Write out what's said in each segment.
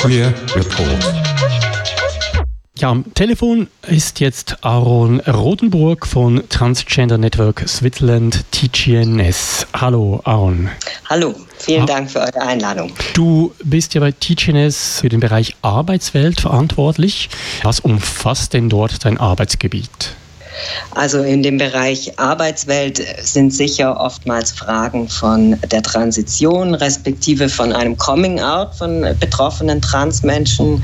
Queer Report. Ja, am Telefon ist jetzt Aaron Rodenburg von Transgender Network Switzerland TGNS. Hallo Aaron. Hallo, vielen Dank für eure Einladung. Du bist ja bei TGNS für den Bereich Arbeitswelt verantwortlich. Was umfasst denn dort dein Arbeitsgebiet? Also in dem Bereich Arbeitswelt sind sicher oftmals Fragen von der Transition, respektive von einem Coming-out von betroffenen Transmenschen.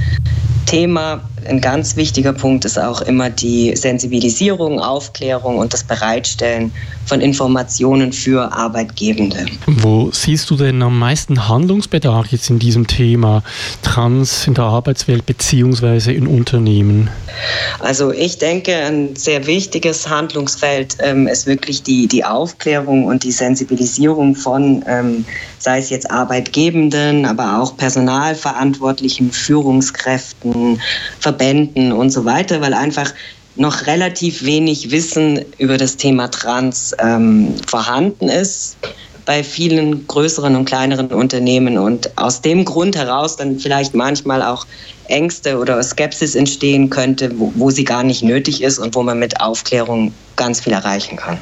Thema ein ganz wichtiger Punkt ist auch immer die Sensibilisierung, Aufklärung und das Bereitstellen von Informationen für Arbeitgebende. Wo siehst du denn am meisten Handlungsbedarf jetzt in diesem Thema Trans in der Arbeitswelt beziehungsweise in Unternehmen? Also ich denke, ein sehr wichtiges Handlungsfeld ähm, ist wirklich die, die Aufklärung und die Sensibilisierung von, ähm, sei es jetzt Arbeitgebenden, aber auch Personalverantwortlichen, Führungskräften, Verbänden und so weiter, weil einfach noch relativ wenig Wissen über das Thema Trans ähm, vorhanden ist bei vielen größeren und kleineren Unternehmen und aus dem Grund heraus dann vielleicht manchmal auch Ängste oder Skepsis entstehen könnte, wo, wo sie gar nicht nötig ist und wo man mit Aufklärung ganz viel erreichen kann.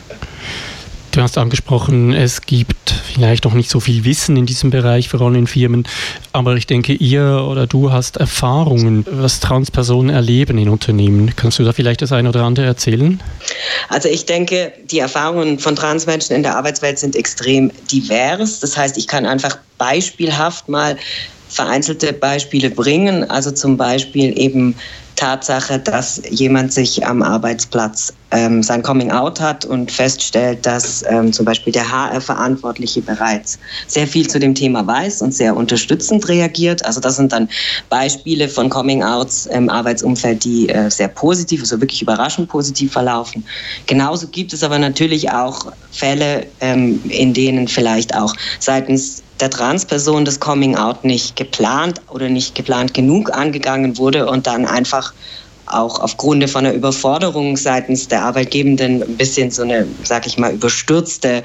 Du hast angesprochen, es gibt vielleicht noch nicht so viel Wissen in diesem Bereich, vor allem in Firmen. Aber ich denke, ihr oder du hast Erfahrungen, was Transpersonen erleben in Unternehmen. Kannst du da vielleicht das eine oder andere erzählen? Also ich denke, die Erfahrungen von Transmenschen in der Arbeitswelt sind extrem divers. Das heißt, ich kann einfach beispielhaft mal vereinzelte Beispiele bringen. Also zum Beispiel eben Tatsache, dass jemand sich am Arbeitsplatz ähm, sein Coming Out hat und feststellt, dass ähm, zum Beispiel der HR-Verantwortliche bereits sehr viel zu dem Thema weiß und sehr unterstützend reagiert. Also das sind dann Beispiele von Coming Outs im Arbeitsumfeld, die äh, sehr positiv, also wirklich überraschend positiv verlaufen. Genauso gibt es aber natürlich auch Fälle, ähm, in denen vielleicht auch seitens der Transperson das Coming Out nicht geplant oder nicht geplant genug angegangen wurde und dann einfach auch aufgrund von einer Überforderung seitens der Arbeitgebenden ein bisschen so eine, sag ich mal, überstürzte,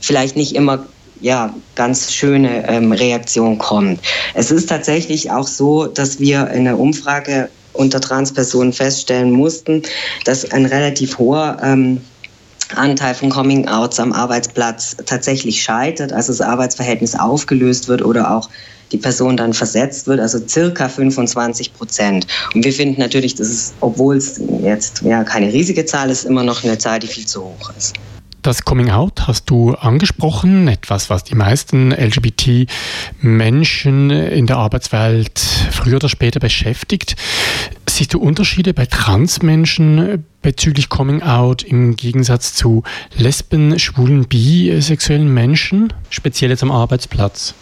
vielleicht nicht immer ja, ganz schöne ähm, Reaktion kommt. Es ist tatsächlich auch so, dass wir in der Umfrage unter Transpersonen feststellen mussten, dass ein relativ hoher ähm, Anteil von Coming-outs am Arbeitsplatz tatsächlich scheitert, also das Arbeitsverhältnis aufgelöst wird oder auch die Person dann versetzt wird, also circa 25 Prozent. Und wir finden natürlich, dass es, obwohl es jetzt ja keine riesige Zahl ist, immer noch eine Zahl, die viel zu hoch ist. Das Coming Out hast du angesprochen, etwas, was die meisten LGBT-Menschen in der Arbeitswelt früher oder später beschäftigt. Siehst du Unterschiede bei Transmenschen bezüglich Coming Out im Gegensatz zu Lesben, Schwulen, bisexuellen Menschen, speziell jetzt am Arbeitsplatz?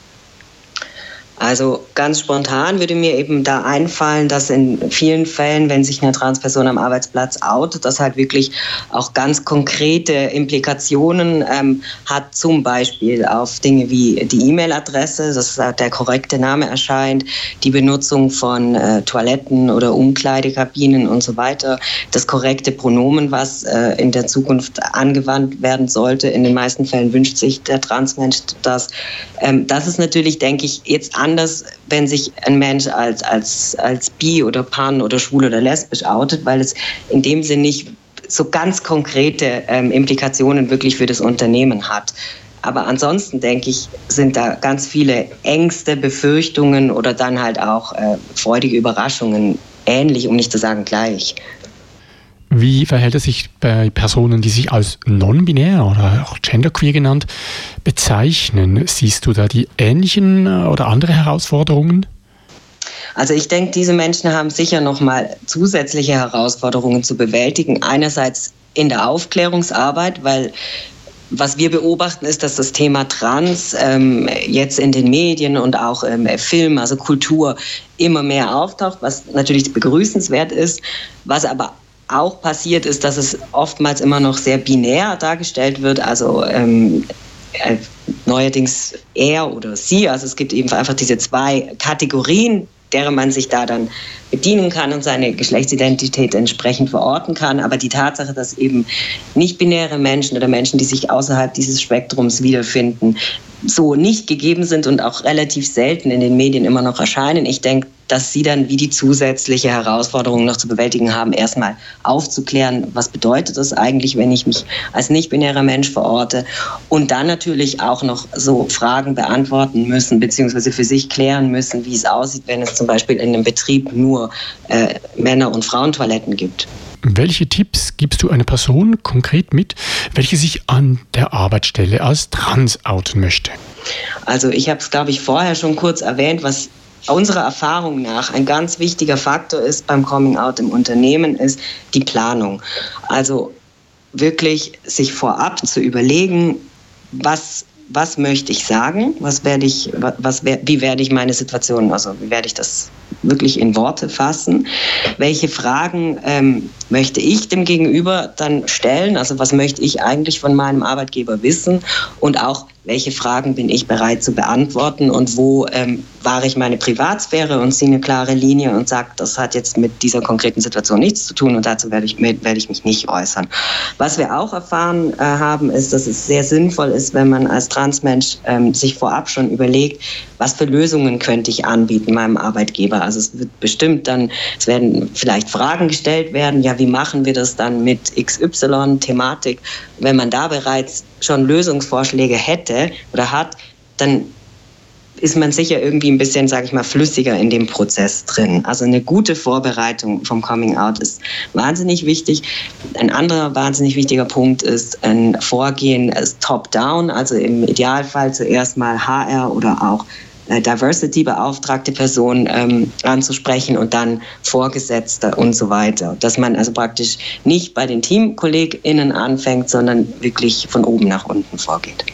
Also ganz spontan würde mir eben da einfallen, dass in vielen Fällen, wenn sich eine Transperson am Arbeitsplatz outet, das halt wirklich auch ganz konkrete Implikationen ähm, hat, zum Beispiel auf Dinge wie die E-Mail-Adresse, dass der korrekte Name erscheint, die Benutzung von äh, Toiletten oder Umkleidekabinen und so weiter, das korrekte Pronomen, was äh, in der Zukunft angewandt werden sollte. In den meisten Fällen wünscht sich der Transmensch das. Ähm, das ist natürlich, denke ich, jetzt anders, wenn sich ein Mensch als, als, als bi oder pan oder schwul oder lesbisch outet, weil es in dem Sinn nicht so ganz konkrete ähm, Implikationen wirklich für das Unternehmen hat. Aber ansonsten denke ich, sind da ganz viele Ängste, Befürchtungen oder dann halt auch äh, freudige Überraschungen ähnlich, um nicht zu sagen gleich. Wie verhält es sich bei Personen, die sich als non-binär oder auch genderqueer genannt bezeichnen? Siehst du da die ähnlichen äh, oder andere Herausforderungen? Also ich denke, diese Menschen haben sicher noch mal zusätzliche Herausforderungen zu bewältigen. Einerseits in der Aufklärungsarbeit, weil was wir beobachten, ist, dass das Thema Trans ähm, jetzt in den Medien und auch im ähm, Film, also Kultur, immer mehr auftaucht, was natürlich begrüßenswert ist, was aber auch passiert ist, dass es oftmals immer noch sehr binär dargestellt wird. Also ähm, äh, neuerdings er oder sie. Also es gibt eben einfach diese zwei Kategorien, deren man sich da dann bedienen kann und seine Geschlechtsidentität entsprechend verorten kann. Aber die Tatsache, dass eben nicht binäre Menschen oder Menschen, die sich außerhalb dieses Spektrums wiederfinden, so nicht gegeben sind und auch relativ selten in den Medien immer noch erscheinen. Ich denke, dass sie dann wie die zusätzliche Herausforderung noch zu bewältigen haben, erstmal aufzuklären, was bedeutet das eigentlich, wenn ich mich als nicht-binärer Mensch verorte und dann natürlich auch noch so Fragen beantworten müssen, beziehungsweise für sich klären müssen, wie es aussieht, wenn es zum Beispiel in einem Betrieb nur äh, Männer- und Frauentoiletten gibt. Welche Tipps gibst du einer Person konkret mit, welche sich an der Arbeitsstelle als trans outen möchte? Also ich habe es, glaube ich, vorher schon kurz erwähnt, was unserer Erfahrung nach ein ganz wichtiger Faktor ist beim Coming Out im Unternehmen, ist die Planung. Also wirklich sich vorab zu überlegen, was was möchte ich sagen, was werde ich, was, wie werde ich meine Situation, also wie werde ich das wirklich in Worte fassen, welche Fragen ähm, möchte ich dem Gegenüber dann stellen, also was möchte ich eigentlich von meinem Arbeitgeber wissen? Und auch welche Fragen bin ich bereit zu beantworten? Und wo ähm, wahre ich meine Privatsphäre und ziehe eine klare Linie und sage, das hat jetzt mit dieser konkreten Situation nichts zu tun und dazu werde ich, werde ich mich nicht äußern. Was wir auch erfahren äh, haben, ist, dass es sehr sinnvoll ist, wenn man als Transmensch ähm, sich vorab schon überlegt, was für Lösungen könnte ich anbieten meinem Arbeitgeber. Also es wird bestimmt dann, es werden vielleicht Fragen gestellt werden, ja, wie machen wir das dann mit XY-Thematik? Wenn man da bereits schon Lösungsvorschläge hätte oder hat, dann ist man sicher irgendwie ein bisschen, sage ich mal, flüssiger in dem Prozess drin. Also eine gute Vorbereitung vom Coming Out ist wahnsinnig wichtig. Ein anderer wahnsinnig wichtiger Punkt ist ein Vorgehen top-down, also im Idealfall zuerst mal HR oder auch äh, Diversity-beauftragte Person ähm, anzusprechen und dann Vorgesetzte und so weiter. Dass man also praktisch nicht bei den TeamkollegInnen anfängt, sondern wirklich von oben nach unten vorgeht.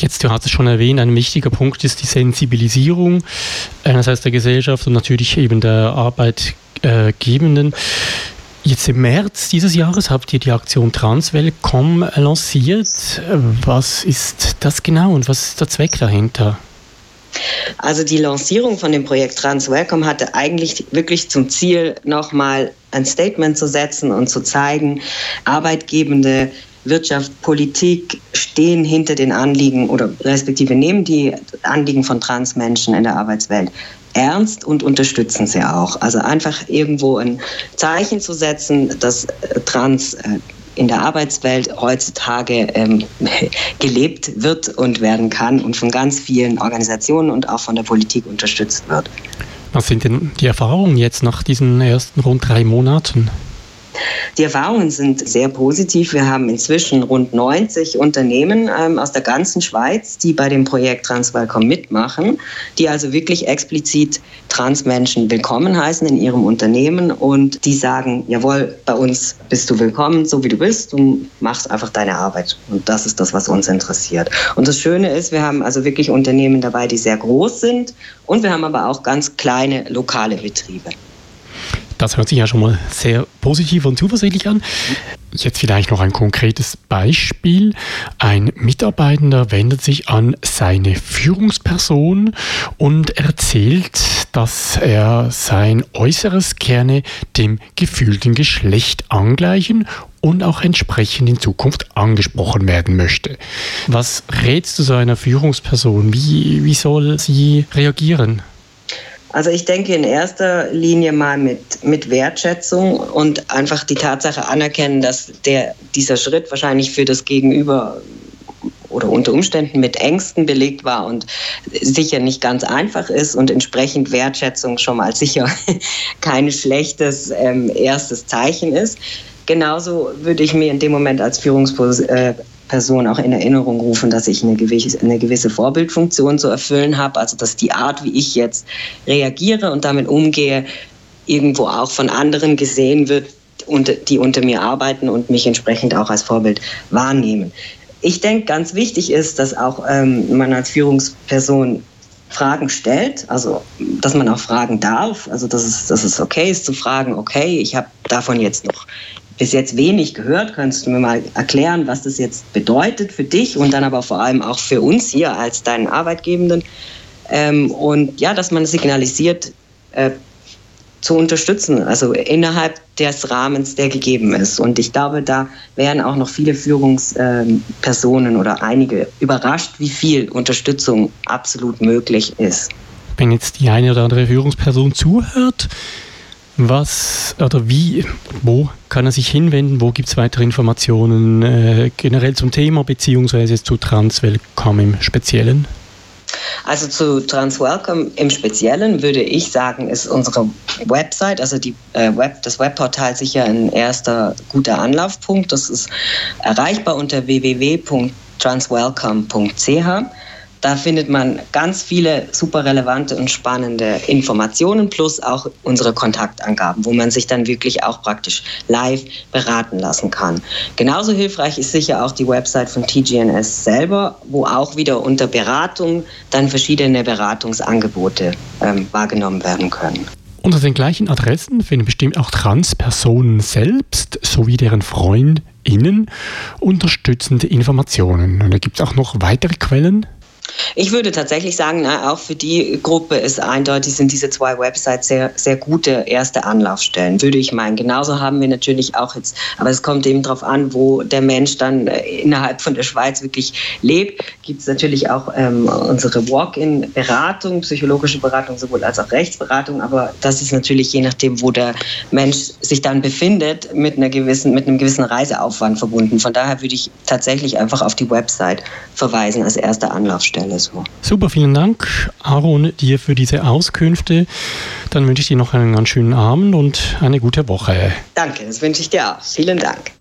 Jetzt, du hast es schon erwähnt, ein wichtiger Punkt ist die Sensibilisierung einerseits der Gesellschaft und natürlich eben der Arbeitgebenden. Jetzt im März dieses Jahres habt ihr die Aktion Transwelcom lanciert. Was ist das genau und was ist der Zweck dahinter? Also die Lancierung von dem Projekt Trans Welcome hatte eigentlich wirklich zum Ziel, nochmal ein Statement zu setzen und zu zeigen, Arbeitgebende Wirtschaft, Politik stehen hinter den Anliegen oder respektive nehmen die Anliegen von Transmenschen in der Arbeitswelt ernst und unterstützen sie auch. Also einfach irgendwo ein Zeichen zu setzen, dass Trans äh, in der Arbeitswelt heutzutage ähm, gelebt wird und werden kann und von ganz vielen Organisationen und auch von der Politik unterstützt wird. Was sind denn die Erfahrungen jetzt nach diesen ersten rund drei Monaten? Die Erfahrungen sind sehr positiv. Wir haben inzwischen rund 90 Unternehmen ähm, aus der ganzen Schweiz, die bei dem Projekt Transwelcom mitmachen, die also wirklich explizit Transmenschen willkommen heißen in ihrem Unternehmen und die sagen, jawohl, bei uns bist du willkommen, so wie du bist, du machst einfach deine Arbeit. Und das ist das, was uns interessiert. Und das Schöne ist, wir haben also wirklich Unternehmen dabei, die sehr groß sind und wir haben aber auch ganz kleine lokale Betriebe. Das hört sich ja schon mal sehr positiv und zuversichtlich an. Jetzt vielleicht noch ein konkretes Beispiel. Ein Mitarbeitender wendet sich an seine Führungsperson und erzählt, dass er sein Äußeres gerne dem gefühlten Geschlecht angleichen und auch entsprechend in Zukunft angesprochen werden möchte. Was rätst du so einer Führungsperson? Wie, wie soll sie reagieren? Also ich denke in erster Linie mal mit, mit Wertschätzung und einfach die Tatsache anerkennen, dass der, dieser Schritt wahrscheinlich für das Gegenüber oder unter Umständen mit Ängsten belegt war und sicher nicht ganz einfach ist und entsprechend Wertschätzung schon mal sicher kein schlechtes ähm, erstes Zeichen ist. Genauso würde ich mir in dem Moment als Führungsposition äh, Person auch in Erinnerung rufen, dass ich eine gewisse, eine gewisse Vorbildfunktion zu erfüllen habe. Also dass die Art, wie ich jetzt reagiere und damit umgehe, irgendwo auch von anderen gesehen wird, die unter mir arbeiten und mich entsprechend auch als Vorbild wahrnehmen. Ich denke, ganz wichtig ist, dass auch ähm, man als Führungsperson Fragen stellt, also dass man auch fragen darf, also dass es, dass es okay ist zu fragen, okay, ich habe davon jetzt noch bis jetzt wenig gehört. Könntest du mir mal erklären, was das jetzt bedeutet für dich und dann aber vor allem auch für uns hier als deinen Arbeitgebenden? Ähm, und ja, dass man signalisiert, äh, zu unterstützen, also innerhalb des Rahmens, der gegeben ist. Und ich glaube, da wären auch noch viele Führungspersonen oder einige überrascht, wie viel Unterstützung absolut möglich ist. Wenn jetzt die eine oder andere Führungsperson zuhört, was oder wie, wo kann er sich hinwenden? Wo gibt es weitere Informationen äh, generell zum Thema beziehungsweise zu Transwelcome im Speziellen? Also zu Transwelcome im Speziellen würde ich sagen, ist unsere Website, also die, äh, Web, das Webportal sicher ein erster guter Anlaufpunkt. Das ist erreichbar unter www.transwelcome.ch. Da findet man ganz viele super relevante und spannende Informationen plus auch unsere Kontaktangaben, wo man sich dann wirklich auch praktisch live beraten lassen kann. Genauso hilfreich ist sicher auch die Website von TGNS selber, wo auch wieder unter Beratung dann verschiedene Beratungsangebote ähm, wahrgenommen werden können. Unter den gleichen Adressen finden bestimmt auch Transpersonen selbst sowie deren FreundInnen unterstützende Informationen. Und da gibt es auch noch weitere Quellen. Ich würde tatsächlich sagen, auch für die Gruppe ist eindeutig, sind diese zwei Websites sehr, sehr gute erste Anlaufstellen, würde ich meinen. Genauso haben wir natürlich auch jetzt, aber es kommt eben darauf an, wo der Mensch dann äh, innerhalb von der Schweiz wirklich lebt, gibt es natürlich auch ähm, unsere Walk-in-Beratung, psychologische Beratung sowohl als auch Rechtsberatung, aber das ist natürlich je nachdem, wo der Mensch sich dann befindet, mit, einer gewissen, mit einem gewissen Reiseaufwand verbunden. Von daher würde ich tatsächlich einfach auf die Website verweisen als erste Anlaufstelle. Stelle so. Super, vielen Dank, Aaron, dir für diese Auskünfte. Dann wünsche ich dir noch einen ganz schönen Abend und eine gute Woche. Danke, das wünsche ich dir auch. Vielen Dank.